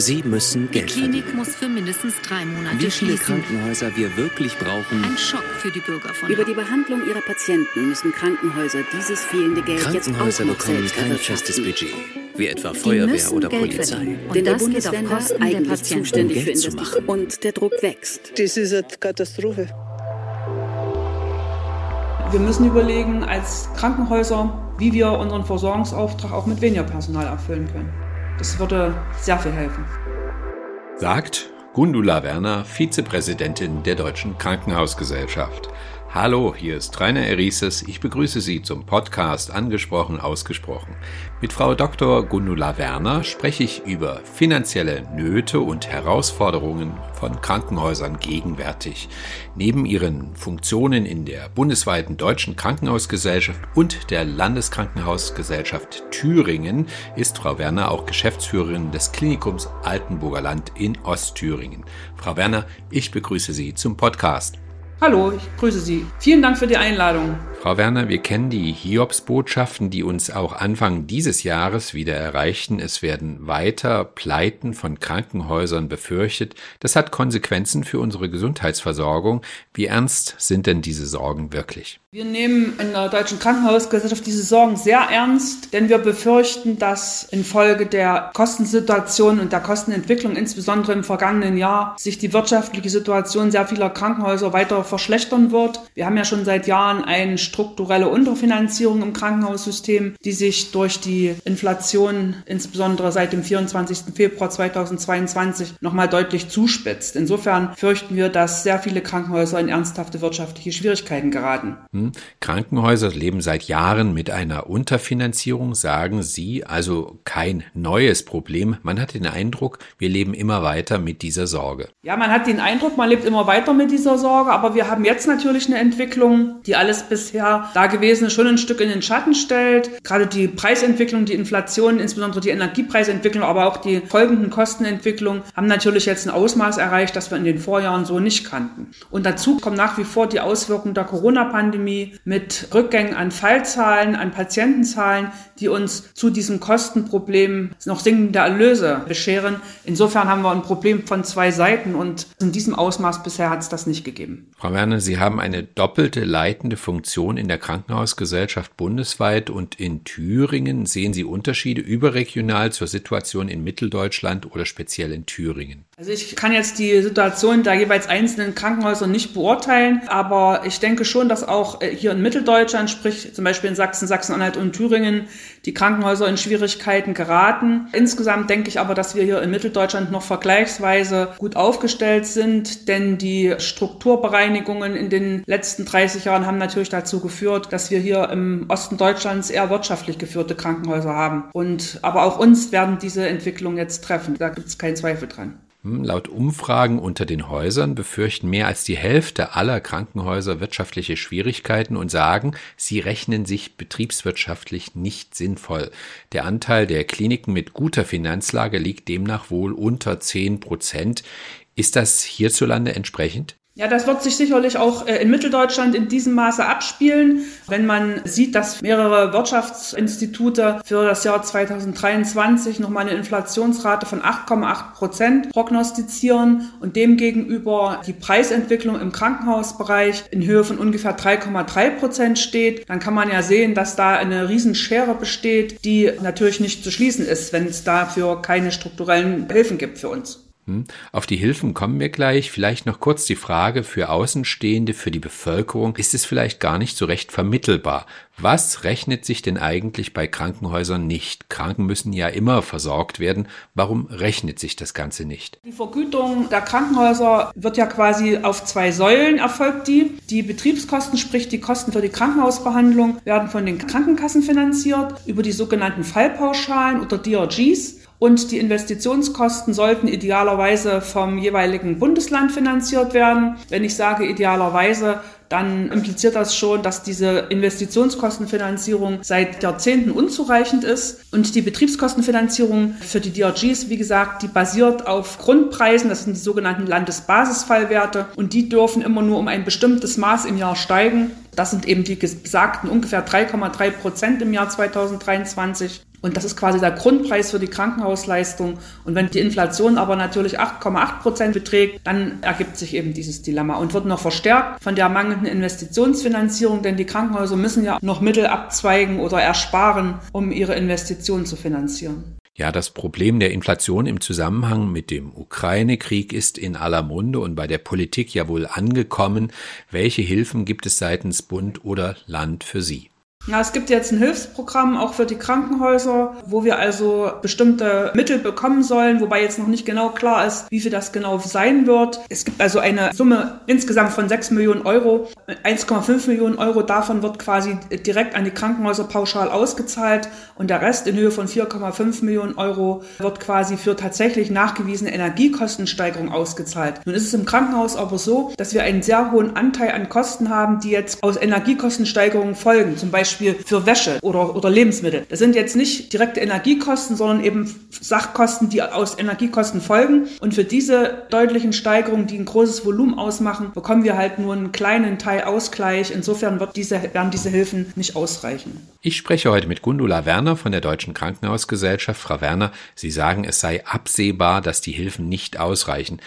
Sie müssen Die Geld Klinik verdienen. muss für mindestens drei Monate Wie viele schließen. Krankenhäuser wir wirklich brauchen, Ein Schock für die Bürger von Über die. Behandlung ihrer Patienten müssen Krankenhäuser dieses fehlende Geld Krankenhäuser jetzt auch noch bekommen kein festes. Budget, wie etwa Die Feuerwehr oder Geld Polizei. verdienen. Denn Und die das geht auf Bundesländer der eigentlich zuständig Um für Geld zu Investitionen und der Druck wächst. Das ist eine Katastrophe. Wir müssen überlegen als Krankenhäuser, wie wir unseren Versorgungsauftrag auch mit weniger Personal erfüllen können. Das würde sehr viel helfen. sagt Gundula Werner, Vizepräsidentin der Deutschen Krankenhausgesellschaft. Hallo, hier ist Rainer Erises. Ich begrüße Sie zum Podcast Angesprochen, Ausgesprochen. Mit Frau Dr. Gundula Werner spreche ich über finanzielle Nöte und Herausforderungen von Krankenhäusern gegenwärtig. Neben ihren Funktionen in der bundesweiten Deutschen Krankenhausgesellschaft und der Landeskrankenhausgesellschaft Thüringen ist Frau Werner auch Geschäftsführerin des Klinikums Altenburger Land in Ostthüringen. Frau Werner, ich begrüße Sie zum Podcast. Hallo, ich grüße Sie. Vielen Dank für die Einladung. Frau Werner, wir kennen die Hiobsbotschaften, die uns auch Anfang dieses Jahres wieder erreichten. Es werden weiter Pleiten von Krankenhäusern befürchtet. Das hat Konsequenzen für unsere Gesundheitsversorgung. Wie ernst sind denn diese Sorgen wirklich? Wir nehmen in der Deutschen Krankenhausgesellschaft diese Sorgen sehr ernst, denn wir befürchten, dass infolge der Kostensituation und der Kostenentwicklung, insbesondere im vergangenen Jahr, sich die wirtschaftliche Situation sehr vieler Krankenhäuser weiter verschlechtern wird. Wir haben ja schon seit Jahren eine strukturelle Unterfinanzierung im Krankenhaussystem, die sich durch die Inflation, insbesondere seit dem 24. Februar 2022, nochmal deutlich zuspitzt. Insofern fürchten wir, dass sehr viele Krankenhäuser in ernsthafte wirtschaftliche Schwierigkeiten geraten. Hm? Krankenhäuser leben seit Jahren mit einer Unterfinanzierung, sagen Sie, also kein neues Problem. Man hat den Eindruck, wir leben immer weiter mit dieser Sorge. Ja, man hat den Eindruck, man lebt immer weiter mit dieser Sorge, aber wir haben jetzt natürlich eine Entwicklung, die alles bisher Dagewesene schon ein Stück in den Schatten stellt. Gerade die Preisentwicklung, die Inflation, insbesondere die Energiepreisentwicklung, aber auch die folgenden Kostenentwicklungen haben natürlich jetzt ein Ausmaß erreicht, das wir in den Vorjahren so nicht kannten. Und dazu kommen nach wie vor die Auswirkungen der Corona-Pandemie mit Rückgängen an Fallzahlen, an Patientenzahlen, die uns zu diesem Kostenproblem noch sinkende Erlöse bescheren. Insofern haben wir ein Problem von zwei Seiten und in diesem Ausmaß bisher hat es das nicht gegeben. Frau Werner, Sie haben eine doppelte leitende Funktion in der Krankenhausgesellschaft bundesweit und in Thüringen. Sehen Sie Unterschiede überregional zur Situation in Mitteldeutschland oder speziell in Thüringen? Also ich kann jetzt die Situation der jeweils einzelnen Krankenhäuser nicht beurteilen, aber ich denke schon, dass auch äh, hier in Mitteldeutschland, sprich zum Beispiel in Sachsen, Sachsen-Anhalt und Thüringen, die Krankenhäuser in Schwierigkeiten geraten. Insgesamt denke ich aber, dass wir hier in Mitteldeutschland noch vergleichsweise gut aufgestellt sind, denn die Strukturbereinigungen in den letzten 30 Jahren haben natürlich dazu geführt, dass wir hier im Osten Deutschlands eher wirtschaftlich geführte Krankenhäuser haben. Und aber auch uns werden diese Entwicklungen jetzt treffen. Da gibt es keinen Zweifel dran. Hm, Laut Umfragen unter den Häusern befürchten mehr als die Hälfte aller Krankenhäuser wirtschaftliche Schwierigkeiten und sagen, sie rechnen sich betriebswirtschaftlich nicht sinnvoll. Der Anteil der Kliniken mit guter Finanzlage liegt demnach wohl unter 10 Prozent. Ist das hierzulande entsprechend? Ja, das wird sich sicherlich auch äh, in Mitteldeutschland in diesem Maße abspielen, wenn man sieht, dass mehrere Wirtschaftsinstitute für das Jahr 2023 nochmal eine Inflationsrate von 8,8 Prozent prognostizieren und demgegenüber die Preisentwicklung im Krankenhausbereich in Höhe von ungefähr 3,3 Prozent steht, dann kann man ja sehen, dass da eine Riesenschere besteht, die natürlich nicht zu schließen ist, wenn es dafür keine strukturellen Hilfen gibt für uns. Auf die Hilfen kommen wir gleich. Vielleicht noch kurz die Frage für Außenstehende, für die Bevölkerung. Ist es vielleicht gar nicht so recht vermittelbar? Was rechnet sich denn eigentlich bei Krankenhäusern nicht? Kranken müssen ja immer versorgt werden. Warum rechnet sich das Ganze nicht? Die Vergütung der Krankenhäuser wird ja quasi auf zwei Säulen erfolgt die. Die Betriebskosten, sprich die Kosten für die Krankenhausbehandlung, werden von den Krankenkassen finanziert über die sogenannten Fallpauschalen oder DRGs. Und die Investitionskosten sollten idealerweise vom jeweiligen Bundesland finanziert werden. Wenn ich sage idealerweise, dann impliziert das schon, dass diese Investitionskostenfinanzierung seit Jahrzehnten unzureichend ist. Und die Betriebskostenfinanzierung für die DRGs, wie gesagt, die basiert auf Grundpreisen, das sind die sogenannten Landesbasisfallwerte. Und die dürfen immer nur um ein bestimmtes Maß im Jahr steigen. Das sind eben die besagten ungefähr 3,3 Prozent im Jahr 2023. Und das ist quasi der Grundpreis für die Krankenhausleistung. Und wenn die Inflation aber natürlich 8,8 Prozent beträgt, dann ergibt sich eben dieses Dilemma und wird noch verstärkt von der mangelnden Investitionsfinanzierung, denn die Krankenhäuser müssen ja noch Mittel abzweigen oder ersparen, um ihre Investitionen zu finanzieren. Ja, das Problem der Inflation im Zusammenhang mit dem Ukraine-Krieg ist in aller Munde und bei der Politik ja wohl angekommen. Welche Hilfen gibt es seitens Bund oder Land für Sie? Ja, es gibt jetzt ein Hilfsprogramm auch für die Krankenhäuser, wo wir also bestimmte Mittel bekommen sollen, wobei jetzt noch nicht genau klar ist, wie viel das genau sein wird. Es gibt also eine Summe insgesamt von 6 Millionen Euro. 1,5 Millionen Euro davon wird quasi direkt an die Krankenhäuser pauschal ausgezahlt und der Rest in Höhe von 4,5 Millionen Euro wird quasi für tatsächlich nachgewiesene Energiekostensteigerung ausgezahlt. Nun ist es im Krankenhaus aber so, dass wir einen sehr hohen Anteil an Kosten haben, die jetzt aus Energiekostensteigerungen folgen. Zum Beispiel Beispiel für Wäsche oder, oder Lebensmittel. Das sind jetzt nicht direkte Energiekosten, sondern eben Sachkosten, die aus Energiekosten folgen. Und für diese deutlichen Steigerungen, die ein großes Volumen ausmachen, bekommen wir halt nur einen kleinen Teil Ausgleich. Insofern wird diese, werden diese Hilfen nicht ausreichen. Ich spreche heute mit Gundula Werner von der Deutschen Krankenhausgesellschaft. Frau Werner, Sie sagen, es sei absehbar, dass die Hilfen nicht ausreichen.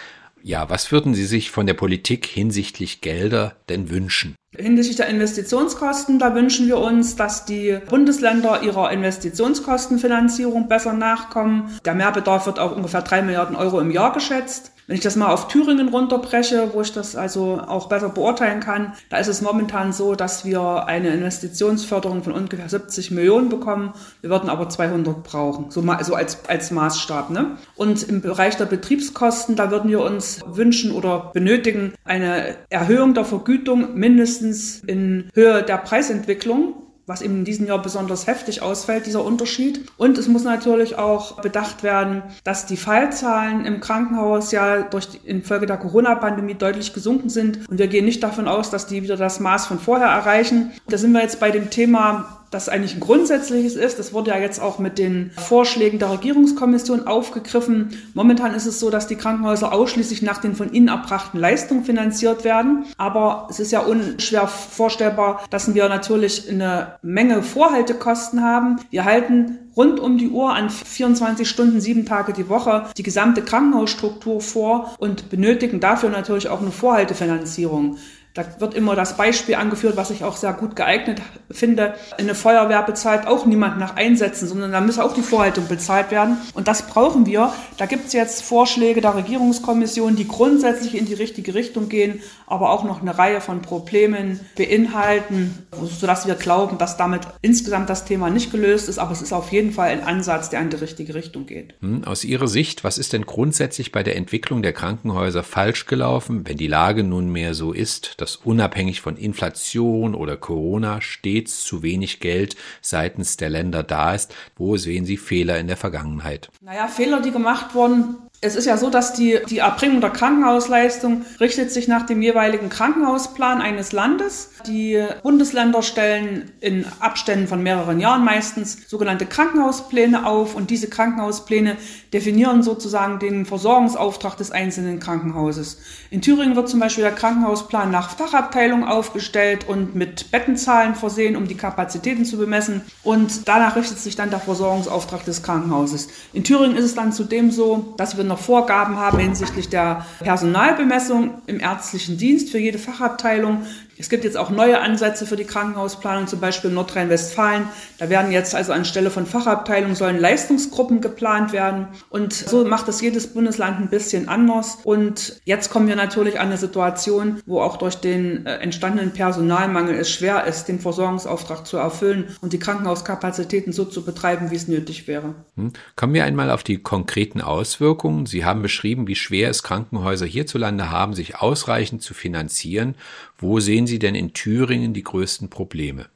Ja, was würden Sie sich von der Politik hinsichtlich Gelder denn wünschen? Hinsichtlich der Investitionskosten, da wünschen wir uns, dass die Bundesländer ihrer Investitionskostenfinanzierung besser nachkommen. Der Mehrbedarf wird auf ungefähr drei Milliarden Euro im Jahr geschätzt. Wenn ich das mal auf Thüringen runterbreche, wo ich das also auch besser beurteilen kann, da ist es momentan so, dass wir eine Investitionsförderung von ungefähr 70 Millionen bekommen. Wir würden aber 200 brauchen, so, mal, so als, als Maßstab. Ne? Und im Bereich der Betriebskosten, da würden wir uns wünschen oder benötigen eine Erhöhung der Vergütung mindestens in Höhe der Preisentwicklung was eben in diesem Jahr besonders heftig ausfällt, dieser Unterschied. Und es muss natürlich auch bedacht werden, dass die Fallzahlen im Krankenhaus ja durch die, infolge der Corona-Pandemie deutlich gesunken sind. Und wir gehen nicht davon aus, dass die wieder das Maß von vorher erreichen. Da sind wir jetzt bei dem Thema das eigentlich ein grundsätzliches ist. Das wurde ja jetzt auch mit den Vorschlägen der Regierungskommission aufgegriffen. Momentan ist es so, dass die Krankenhäuser ausschließlich nach den von ihnen erbrachten Leistungen finanziert werden. Aber es ist ja unschwer vorstellbar, dass wir natürlich eine Menge Vorhaltekosten haben. Wir halten rund um die Uhr an 24 Stunden, sieben Tage die Woche die gesamte Krankenhausstruktur vor und benötigen dafür natürlich auch eine Vorhaltefinanzierung. Da wird immer das Beispiel angeführt, was ich auch sehr gut geeignet finde. Eine Feuerwehr bezahlt auch niemand nach Einsätzen, sondern da muss auch die Vorhaltung bezahlt werden. Und das brauchen wir. Da gibt es jetzt Vorschläge der Regierungskommission, die grundsätzlich in die richtige Richtung gehen, aber auch noch eine Reihe von Problemen beinhalten, sodass wir glauben, dass damit insgesamt das Thema nicht gelöst ist. Aber es ist auf jeden Fall ein Ansatz, der in die richtige Richtung geht. Hm, aus Ihrer Sicht, was ist denn grundsätzlich bei der Entwicklung der Krankenhäuser falsch gelaufen, wenn die Lage nunmehr so ist, dass unabhängig von Inflation oder Corona stets zu wenig Geld seitens der Länder da ist. Wo sehen Sie Fehler in der Vergangenheit? Naja, Fehler, die gemacht wurden, es ist ja so, dass die, die Erbringung der Krankenhausleistung richtet sich nach dem jeweiligen Krankenhausplan eines Landes. Die Bundesländer stellen in Abständen von mehreren Jahren meistens sogenannte Krankenhauspläne auf und diese Krankenhauspläne definieren sozusagen den Versorgungsauftrag des einzelnen Krankenhauses. In Thüringen wird zum Beispiel der Krankenhausplan nach Fachabteilung aufgestellt und mit Bettenzahlen versehen, um die Kapazitäten zu bemessen und danach richtet sich dann der Versorgungsauftrag des Krankenhauses. In Thüringen ist es dann zudem so, dass wir noch Vorgaben haben hinsichtlich der Personalbemessung im ärztlichen Dienst für jede Fachabteilung. Es gibt jetzt auch neue Ansätze für die Krankenhausplanung, zum Beispiel in Nordrhein-Westfalen. Da werden jetzt also anstelle von Fachabteilungen sollen Leistungsgruppen geplant werden. Und so macht das jedes Bundesland ein bisschen anders. Und jetzt kommen wir natürlich an eine Situation, wo auch durch den äh, entstandenen Personalmangel es schwer ist, den Versorgungsauftrag zu erfüllen und die Krankenhauskapazitäten so zu betreiben, wie es nötig wäre. Hm. Kommen wir einmal auf die konkreten Auswirkungen. Sie haben beschrieben, wie schwer es Krankenhäuser hierzulande haben, sich ausreichend zu finanzieren. Wo sehen Sie denn in Thüringen die größten Probleme?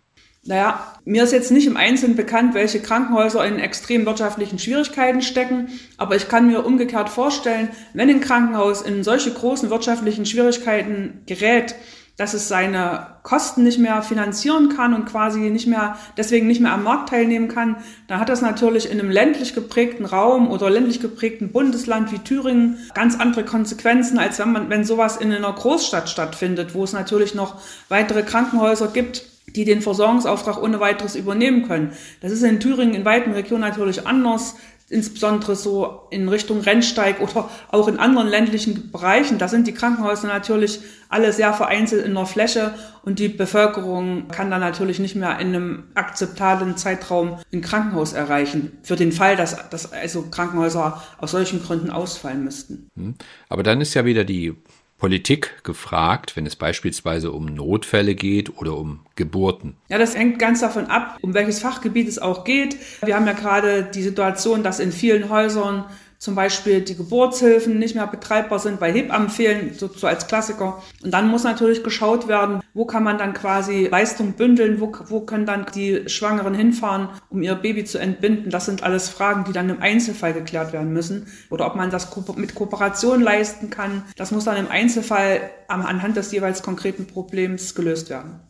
Naja, mir ist jetzt nicht im Einzelnen bekannt, welche Krankenhäuser in extrem wirtschaftlichen Schwierigkeiten stecken, aber ich kann mir umgekehrt vorstellen, wenn ein Krankenhaus in solche großen wirtschaftlichen Schwierigkeiten gerät, dass es seine Kosten nicht mehr finanzieren kann und quasi nicht mehr, deswegen nicht mehr am Markt teilnehmen kann, dann hat das natürlich in einem ländlich geprägten Raum oder ländlich geprägten Bundesland wie Thüringen ganz andere Konsequenzen, als wenn man, wenn sowas in einer Großstadt stattfindet, wo es natürlich noch weitere Krankenhäuser gibt, die den Versorgungsauftrag ohne weiteres übernehmen können. Das ist in Thüringen in weiten Regionen natürlich anders insbesondere so in Richtung Rennsteig oder auch in anderen ländlichen Bereichen. Da sind die Krankenhäuser natürlich alle sehr vereinzelt in der Fläche und die Bevölkerung kann dann natürlich nicht mehr in einem akzeptablen Zeitraum ein Krankenhaus erreichen. Für den Fall, dass, dass also Krankenhäuser aus solchen Gründen ausfallen müssten. Hm. Aber dann ist ja wieder die Politik gefragt, wenn es beispielsweise um Notfälle geht oder um Geburten? Ja, das hängt ganz davon ab, um welches Fachgebiet es auch geht. Wir haben ja gerade die Situation, dass in vielen Häusern zum Beispiel die Geburtshilfen nicht mehr betreibbar sind, weil Hebammen fehlen, so, so, als Klassiker. Und dann muss natürlich geschaut werden, wo kann man dann quasi Leistung bündeln, wo, wo können dann die Schwangeren hinfahren, um ihr Baby zu entbinden. Das sind alles Fragen, die dann im Einzelfall geklärt werden müssen. Oder ob man das mit Kooperation leisten kann. Das muss dann im Einzelfall anhand des jeweils konkreten Problems gelöst werden.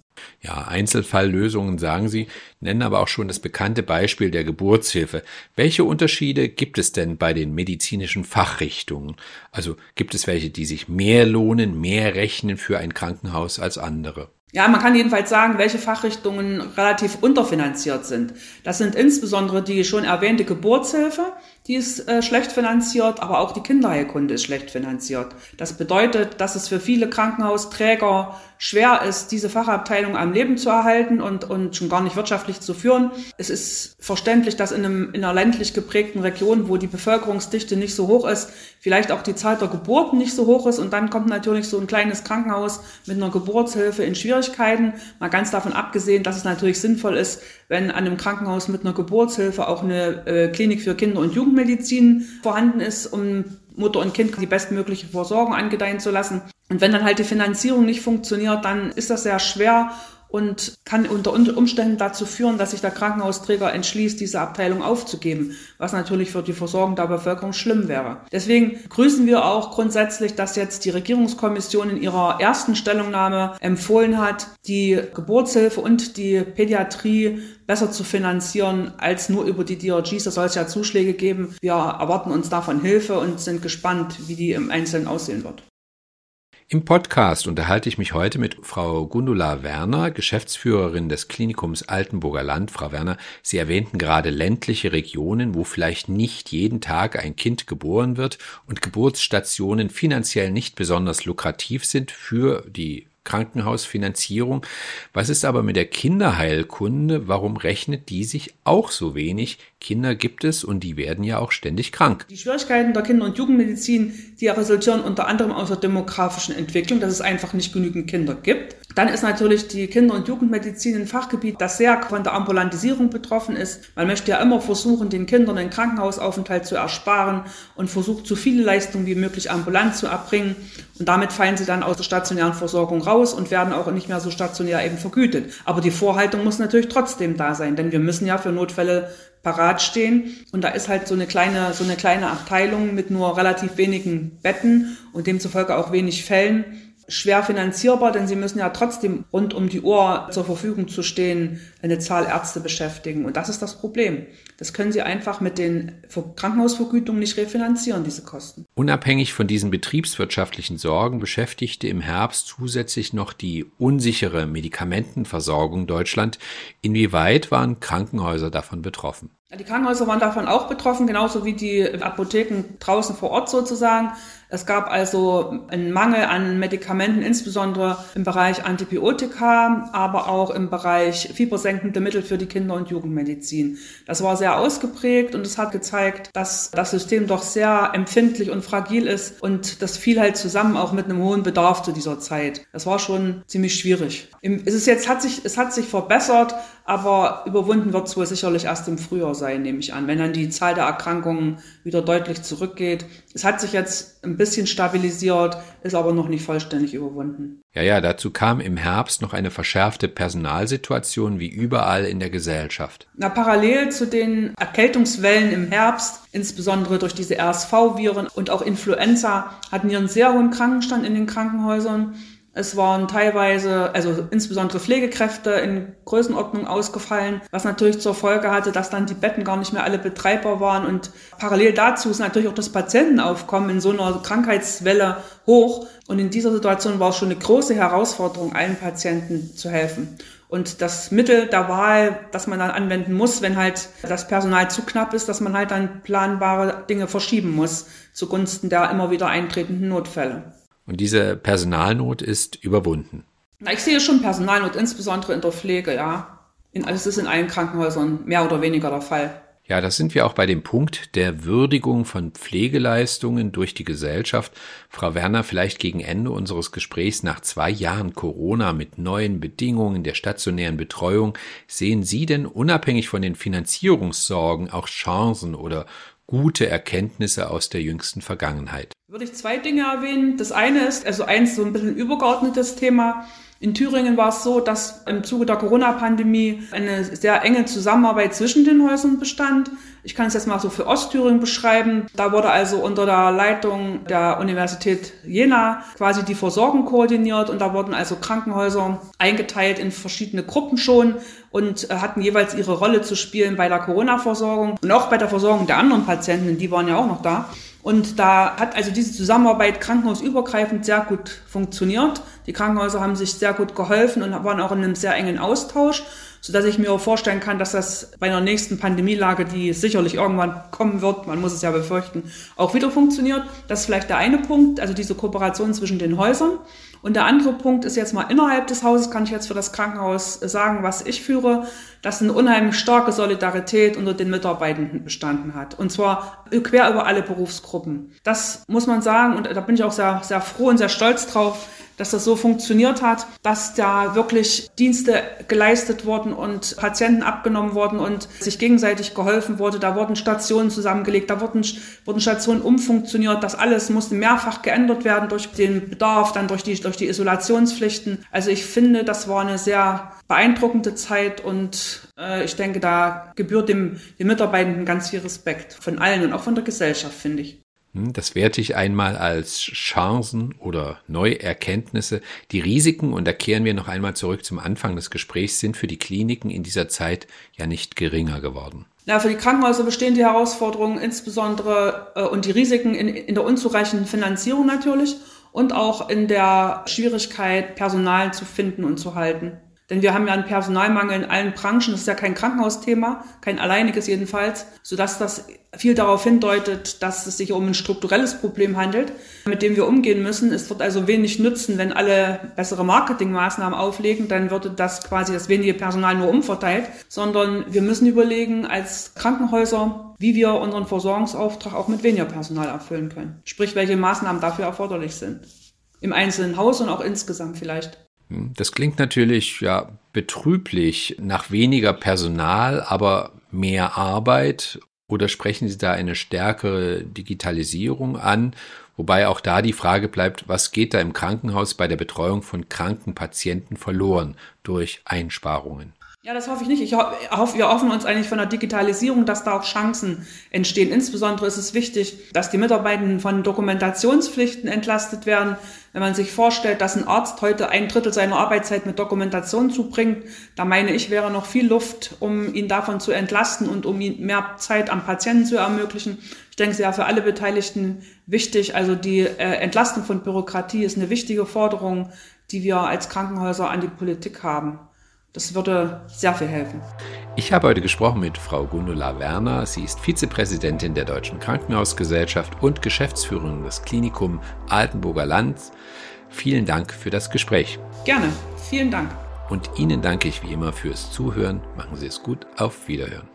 Ja, Einzelfalllösungen sagen Sie, nennen aber auch schon das bekannte Beispiel der Geburtshilfe. Welche Unterschiede gibt es denn bei den medizinischen Fachrichtungen? Also gibt es welche, die sich mehr lohnen, mehr rechnen für ein Krankenhaus als andere? Ja, man kann jedenfalls sagen, welche Fachrichtungen relativ unterfinanziert sind. Das sind insbesondere die schon erwähnte Geburtshilfe, die ist äh, schlecht finanziert, aber auch die Kinderheilkunde ist schlecht finanziert. Das bedeutet, dass es für viele Krankenhausträger schwer ist, diese Fachabteilung am Leben zu erhalten und, und schon gar nicht wirtschaftlich zu führen. Es ist verständlich, dass in, einem, in einer ländlich geprägten Region, wo die Bevölkerungsdichte nicht so hoch ist, vielleicht auch die Zahl der Geburten nicht so hoch ist und dann kommt natürlich so ein kleines Krankenhaus mit einer Geburtshilfe in Schwierigkeiten. Mal ganz davon abgesehen, dass es natürlich sinnvoll ist, wenn an einem Krankenhaus mit einer Geburtshilfe auch eine äh, Klinik für Kinder- und Jugendmedizin vorhanden ist, um Mutter und Kind die bestmögliche Versorgung angedeihen zu lassen. Und wenn dann halt die Finanzierung nicht funktioniert, dann ist das sehr schwer und kann unter Umständen dazu führen, dass sich der Krankenhausträger entschließt, diese Abteilung aufzugeben, was natürlich für die Versorgung der Bevölkerung schlimm wäre. Deswegen grüßen wir auch grundsätzlich, dass jetzt die Regierungskommission in ihrer ersten Stellungnahme empfohlen hat, die Geburtshilfe und die Pädiatrie besser zu finanzieren als nur über die DRGs. Da soll es ja Zuschläge geben. Wir erwarten uns davon Hilfe und sind gespannt, wie die im Einzelnen aussehen wird. Im Podcast unterhalte ich mich heute mit Frau Gundula Werner, Geschäftsführerin des Klinikums Altenburger Land. Frau Werner, Sie erwähnten gerade ländliche Regionen, wo vielleicht nicht jeden Tag ein Kind geboren wird und Geburtsstationen finanziell nicht besonders lukrativ sind für die Krankenhausfinanzierung. Was ist aber mit der Kinderheilkunde? Warum rechnet die sich auch so wenig? Kinder gibt es und die werden ja auch ständig krank. Die Schwierigkeiten der Kinder- und Jugendmedizin, die resultieren unter anderem aus der demografischen Entwicklung, dass es einfach nicht genügend Kinder gibt. Dann ist natürlich die Kinder- und Jugendmedizin ein Fachgebiet, das sehr von der Ambulantisierung betroffen ist. Man möchte ja immer versuchen, den Kindern einen Krankenhausaufenthalt zu ersparen und versucht, so viele Leistungen wie möglich ambulant zu erbringen. Und damit fallen sie dann aus der stationären Versorgung raus und werden auch nicht mehr so stationär eben vergütet. Aber die Vorhaltung muss natürlich trotzdem da sein, denn wir müssen ja für Notfälle parat stehen. Und da ist halt so eine kleine, so eine kleine Abteilung mit nur relativ wenigen Betten und demzufolge auch wenig Fällen schwer finanzierbar, denn sie müssen ja trotzdem rund um die Uhr zur Verfügung zu stehen, eine Zahl Ärzte beschäftigen. Und das ist das Problem. Das können sie einfach mit den Krankenhausvergütungen nicht refinanzieren, diese Kosten. Unabhängig von diesen betriebswirtschaftlichen Sorgen beschäftigte im Herbst zusätzlich noch die unsichere Medikamentenversorgung Deutschland. Inwieweit waren Krankenhäuser davon betroffen? Die Krankenhäuser waren davon auch betroffen, genauso wie die Apotheken draußen vor Ort sozusagen. Es gab also einen Mangel an Medikamenten, insbesondere im Bereich Antibiotika, aber auch im Bereich fiebersenkende Mittel für die Kinder- und Jugendmedizin. Das war sehr ausgeprägt und es hat gezeigt, dass das System doch sehr empfindlich und fragil ist und das fiel halt zusammen auch mit einem hohen Bedarf zu dieser Zeit. Das war schon ziemlich schwierig. Es ist jetzt, hat sich, es hat sich verbessert, aber überwunden wird es wohl sicherlich erst im Frühjahr sein, nehme ich an, wenn dann die Zahl der Erkrankungen wieder deutlich zurückgeht. Es hat sich jetzt ein bisschen stabilisiert, ist aber noch nicht vollständig überwunden. Ja, ja, dazu kam im Herbst noch eine verschärfte Personalsituation wie überall in der Gesellschaft. Na, parallel zu den Erkältungswellen im Herbst, insbesondere durch diese RSV-Viren und auch Influenza, hatten wir einen sehr hohen Krankenstand in den Krankenhäusern. Es waren teilweise, also insbesondere Pflegekräfte in Größenordnung ausgefallen, was natürlich zur Folge hatte, dass dann die Betten gar nicht mehr alle betreibbar waren. Und parallel dazu ist natürlich auch das Patientenaufkommen in so einer Krankheitswelle hoch. Und in dieser Situation war es schon eine große Herausforderung, allen Patienten zu helfen. Und das Mittel der Wahl, das man dann anwenden muss, wenn halt das Personal zu knapp ist, dass man halt dann planbare Dinge verschieben muss zugunsten der immer wieder eintretenden Notfälle. Und diese Personalnot ist überwunden. Na, ich sehe schon Personalnot, insbesondere in der Pflege, ja. In, also es ist in allen Krankenhäusern mehr oder weniger der Fall. Ja, das sind wir auch bei dem Punkt der Würdigung von Pflegeleistungen durch die Gesellschaft. Frau Werner, vielleicht gegen Ende unseres Gesprächs nach zwei Jahren Corona mit neuen Bedingungen der stationären Betreuung, sehen Sie denn unabhängig von den Finanzierungssorgen auch Chancen oder gute Erkenntnisse aus der jüngsten Vergangenheit? Würde ich zwei Dinge erwähnen. Das eine ist, also eins so ein bisschen übergeordnetes Thema, in Thüringen war es so, dass im Zuge der Corona-Pandemie eine sehr enge Zusammenarbeit zwischen den Häusern bestand. Ich kann es jetzt mal so für Ostthüringen beschreiben. Da wurde also unter der Leitung der Universität Jena quasi die Versorgung koordiniert und da wurden also Krankenhäuser eingeteilt in verschiedene Gruppen schon und äh, hatten jeweils ihre Rolle zu spielen bei der Corona-Versorgung und auch bei der Versorgung der anderen Patienten, die waren ja auch noch da. Und da hat also diese Zusammenarbeit krankenhausübergreifend sehr gut funktioniert. Die Krankenhäuser haben sich sehr gut geholfen und waren auch in einem sehr engen Austausch, sodass ich mir vorstellen kann, dass das bei einer nächsten Pandemielage, die sicherlich irgendwann kommen wird, man muss es ja befürchten, auch wieder funktioniert. Das ist vielleicht der eine Punkt, also diese Kooperation zwischen den Häusern. Und der andere Punkt ist jetzt mal innerhalb des Hauses, kann ich jetzt für das Krankenhaus sagen, was ich führe, dass eine unheimlich starke Solidarität unter den Mitarbeitenden bestanden hat. Und zwar quer über alle Berufsgruppen. Das muss man sagen und da bin ich auch sehr, sehr froh und sehr stolz drauf, dass das so funktioniert hat, dass da wirklich Dienste geleistet wurden und Patienten abgenommen wurden und sich gegenseitig geholfen wurde. Da wurden Stationen zusammengelegt, da wurden, wurden Stationen umfunktioniert. Das alles musste mehrfach geändert werden durch den Bedarf, dann durch die, durch die Isolationspflichten. Also ich finde, das war eine sehr beeindruckende Zeit und äh, ich denke, da gebührt dem, den Mitarbeitenden ganz viel Respekt von allen und auch von der Gesellschaft, finde ich. Hm, das werte ich einmal als Chancen oder Neuerkenntnisse. Die Risiken, und da kehren wir noch einmal zurück zum Anfang des Gesprächs, sind für die Kliniken in dieser Zeit ja nicht geringer geworden. Ja, für die Krankenhäuser bestehen die Herausforderungen insbesondere äh, und die Risiken in, in der unzureichenden Finanzierung natürlich und auch in der Schwierigkeit, Personal zu finden und zu halten. Denn wir haben ja einen Personalmangel in allen Branchen. Das ist ja kein Krankenhausthema, kein alleiniges jedenfalls, sodass das viel darauf hindeutet, dass es sich um ein strukturelles Problem handelt, mit dem wir umgehen müssen. Es wird also wenig nützen, wenn alle bessere Marketingmaßnahmen auflegen, dann würde das quasi das wenige Personal nur umverteilt, sondern wir müssen überlegen als Krankenhäuser, wie wir unseren Versorgungsauftrag auch mit weniger Personal erfüllen können. Sprich, welche Maßnahmen dafür erforderlich sind. Im einzelnen Haus und auch insgesamt vielleicht. Das klingt natürlich ja betrüblich nach weniger Personal, aber mehr Arbeit. Oder sprechen Sie da eine stärkere Digitalisierung an? Wobei auch da die Frage bleibt, was geht da im Krankenhaus bei der Betreuung von kranken Patienten verloren durch Einsparungen? Ja, das hoffe ich nicht. Ich hoffe, wir hoffen uns eigentlich von der Digitalisierung, dass da auch Chancen entstehen. Insbesondere ist es wichtig, dass die Mitarbeitenden von Dokumentationspflichten entlastet werden. Wenn man sich vorstellt, dass ein Arzt heute ein Drittel seiner Arbeitszeit mit Dokumentation zubringt, da meine ich, wäre noch viel Luft, um ihn davon zu entlasten und um ihm mehr Zeit am Patienten zu ermöglichen. Ich denke, es ist ja für alle Beteiligten wichtig. Also die äh, Entlastung von Bürokratie ist eine wichtige Forderung, die wir als Krankenhäuser an die Politik haben. Das würde sehr viel helfen. Ich habe heute gesprochen mit Frau Gundula Werner. Sie ist Vizepräsidentin der Deutschen Krankenhausgesellschaft und Geschäftsführerin des Klinikum Altenburger Land. Vielen Dank für das Gespräch. Gerne. Vielen Dank. Und Ihnen danke ich wie immer fürs Zuhören. Machen Sie es gut. Auf Wiederhören.